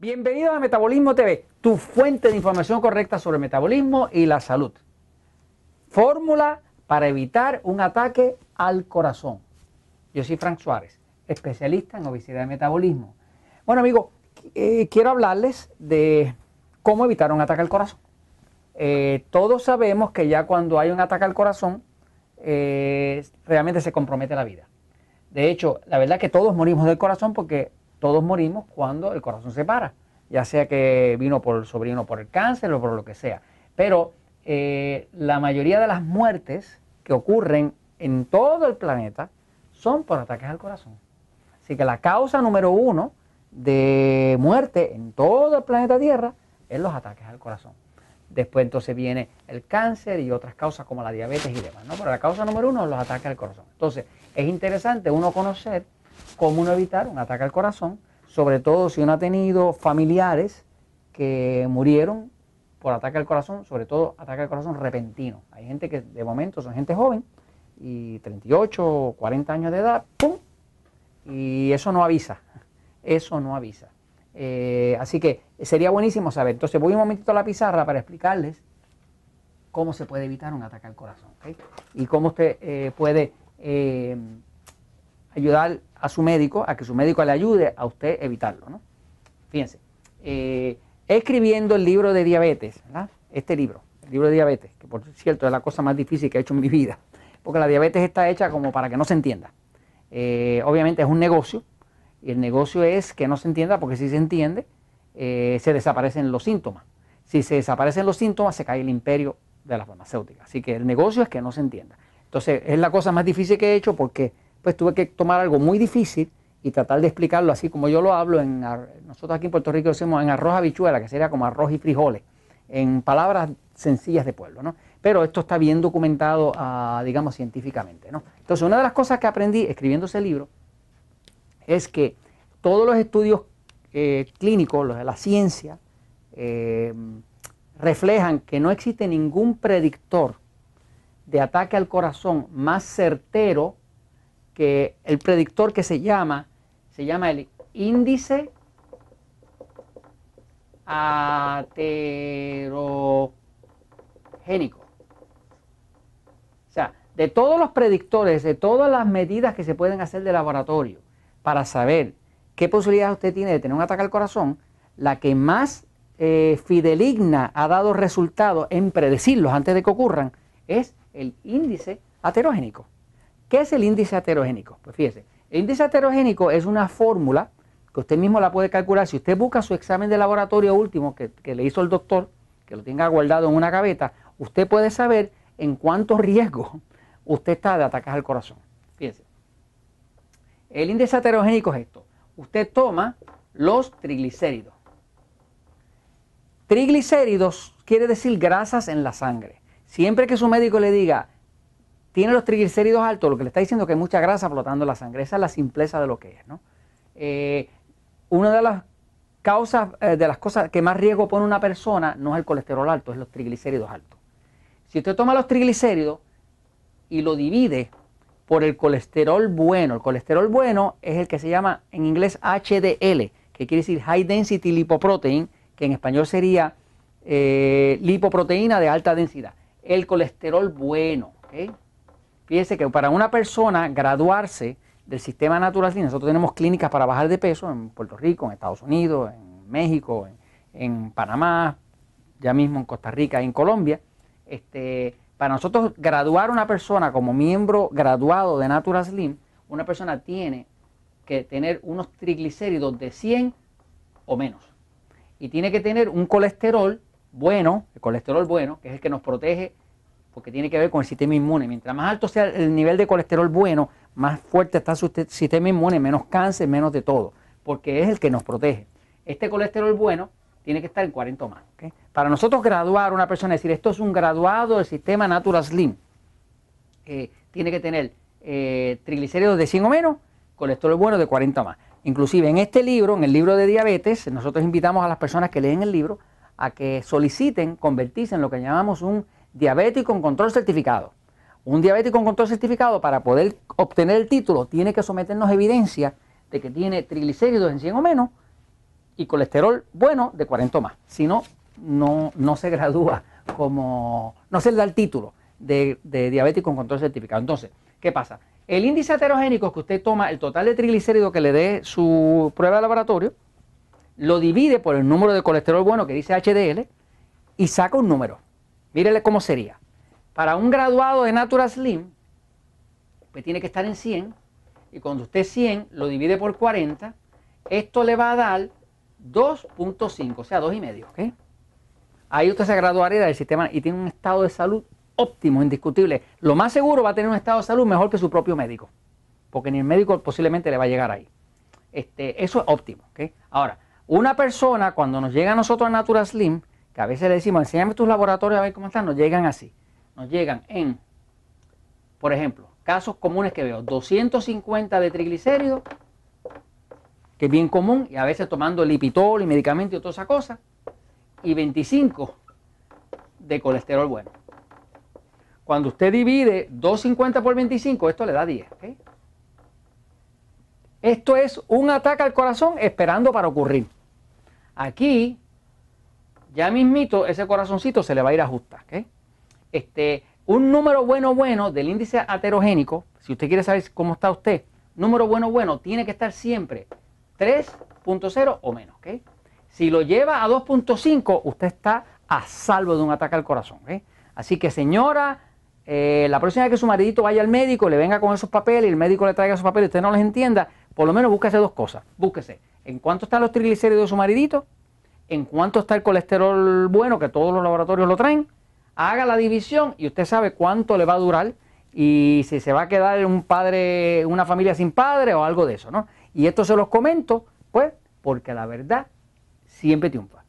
Bienvenido a Metabolismo TV, tu fuente de información correcta sobre metabolismo y la salud. Fórmula para evitar un ataque al corazón. Yo soy Frank Suárez, especialista en obesidad y metabolismo. Bueno, amigos, eh, quiero hablarles de cómo evitar un ataque al corazón. Eh, todos sabemos que ya cuando hay un ataque al corazón, eh, realmente se compromete la vida. De hecho, la verdad es que todos morimos del corazón porque todos morimos cuando el corazón se para, ya sea que vino por el sobrino por el cáncer o por lo que sea. Pero eh, la mayoría de las muertes que ocurren en todo el planeta son por ataques al corazón. Así que la causa número uno de muerte en todo el planeta Tierra es los ataques al corazón. Después entonces viene el cáncer y otras causas como la diabetes y demás. ¿no? Pero la causa número uno es los ataques al corazón. Entonces es interesante uno conocer cómo uno evitar un ataque al corazón, sobre todo si uno ha tenido familiares que murieron por ataque al corazón, sobre todo ataque al corazón repentino. Hay gente que de momento son gente joven y 38 o 40 años de edad, ¡pum! Y eso no avisa, eso no avisa. Eh, así que sería buenísimo saber. Entonces voy un momentito a la pizarra para explicarles cómo se puede evitar un ataque al corazón y cómo usted eh, puede eh, ayudar a su médico, a que su médico le ayude a usted evitarlo. ¿no? Fíjense, escribiendo el libro de diabetes, este libro, el libro de diabetes, que por cierto es la cosa más difícil que he hecho en mi vida, porque la diabetes está hecha como para que no se entienda. obviamente es un negocio, y el negocio es que no se entienda, porque si se entiende, eh, se desaparecen los síntomas. Si se desaparecen los síntomas, se cae el imperio de la farmacéutica. Así que el negocio es que no se entienda. Entonces, es la cosa más difícil que he hecho porque pues tuve que tomar algo muy difícil y tratar de explicarlo así como yo lo hablo. En, nosotros aquí en Puerto Rico decimos en arroz habichuela, que sería como arroz y frijoles, en palabras sencillas de pueblo. ¿no? Pero esto está bien documentado, ah, digamos, científicamente. ¿no? Entonces, una de las cosas que aprendí escribiendo ese libro es que todos los estudios eh, clínicos, los de la ciencia, eh, reflejan que no existe ningún predictor de ataque al corazón más certero que el predictor que se llama, se llama el índice aterogénico. O sea, de todos los predictores, de todas las medidas que se pueden hacer de laboratorio, para saber qué posibilidades usted tiene de tener un ataque al corazón, la que más eh, fideligna ha dado resultados en predecirlos antes de que ocurran es el índice aterogénico. ¿Qué es el índice aterogénico? Pues fíjese, el índice aterogénico es una fórmula que usted mismo la puede calcular. Si usted busca su examen de laboratorio último que, le hizo el doctor, que lo tenga guardado en una gaveta, usted puede saber en cuánto riesgo usted está de ataques al corazón. Fíjense. El índice heterogénico es esto. Usted toma los triglicéridos. Triglicéridos quiere decir grasas en la sangre. Siempre que su médico le diga, tiene los triglicéridos altos, lo que le está diciendo que hay mucha grasa flotando en la sangre. Esa es la simpleza de lo que es. Eh, una de las causas, eh, de las cosas que más riesgo pone una persona no es el colesterol alto, es los triglicéridos altos. Si usted toma los triglicéridos y lo divide por el colesterol bueno. El colesterol bueno es el que se llama en inglés HDL, que quiere decir High Density Lipoprotein, que en español sería eh, lipoproteína de alta densidad. El colesterol bueno. Fíjese que para una persona graduarse del sistema natural, nosotros tenemos clínicas para bajar de peso en Puerto Rico, en Estados Unidos, en México, en, Panamá, ya mismo en Costa Rica y en Colombia. Este, para nosotros graduar una persona como miembro graduado de Natural Slim, una persona tiene que tener unos triglicéridos de 100 o menos. Y tiene que tener un colesterol bueno, el colesterol bueno, que es el que nos protege porque tiene que ver con el sistema inmune. Mientras más alto sea el nivel de colesterol bueno, más fuerte está su sistema inmune, menos cáncer, menos de todo, porque es el que nos protege. Este colesterol bueno tiene que estar en 40 o más. Para nosotros graduar una persona, decir esto es un graduado del sistema Natural Slim, eh, tiene que tener eh, triglicéridos de 100 o menos, colesterol bueno de 40 o más. Inclusive en este libro, en el libro de diabetes, nosotros invitamos a las personas que leen el libro a que soliciten convertirse en lo que llamamos un diabético con control certificado. Un diabético con control certificado para poder obtener el título tiene que someternos evidencia de que tiene triglicéridos en 100 o menos y colesterol bueno de 40 o más. Si no, no, no se gradúa como, no se le da el título de, diabético con control certificado. Entonces, ¿qué pasa? El índice heterogénico que usted toma, el total de triglicéridos que le dé su prueba de laboratorio, lo divide por el número de colesterol bueno que dice HDL y saca un número. Mírele cómo sería. Para un graduado de Natura Slim, pues tiene que estar en 100 y cuando usted 100 lo divide por 40, esto le va a dar 2.5, o sea, 2,5. ¿ok? Ahí usted se graduaría del sistema y tiene un estado de salud óptimo, indiscutible. Lo más seguro va a tener un estado de salud mejor que su propio médico, porque ni el médico posiblemente le va a llegar ahí. Este, eso es óptimo. ¿ok? Ahora, una persona cuando nos llega a nosotros a Natura Slim, a veces le decimos, enséñame tus laboratorios a ver cómo están, nos llegan así. Nos llegan en, por ejemplo, casos comunes que veo, 250 de triglicéridos, que es bien común, y a veces tomando lipitol y medicamentos y toda esa cosa, y 25 de colesterol bueno. Cuando usted divide 250 por 25, esto le da 10. Esto es un ataque al corazón esperando para ocurrir. Aquí, ya mismito, ese corazoncito se le va a ir a ajustar. Este, un número bueno, bueno del índice aterogénico, si usted quiere saber cómo está usted, número bueno, bueno, tiene que estar siempre 3.0 o menos. Si lo lleva a 2.5, usted está a salvo de un ataque al corazón. Así que señora, eh, la próxima vez que su maridito vaya al médico, le venga con esos papeles y el médico le traiga esos papeles y usted no los entienda, por lo menos búsquese dos cosas. Búsquese en cuánto están los triglicéridos de su maridito, en cuánto está el colesterol bueno, que todos los laboratorios lo traen, haga la división y usted sabe cuánto le va a durar y si se va a quedar un padre, una familia sin padre o algo de eso, ¿no? Y esto se los comento, pues, porque la verdad siempre triunfa.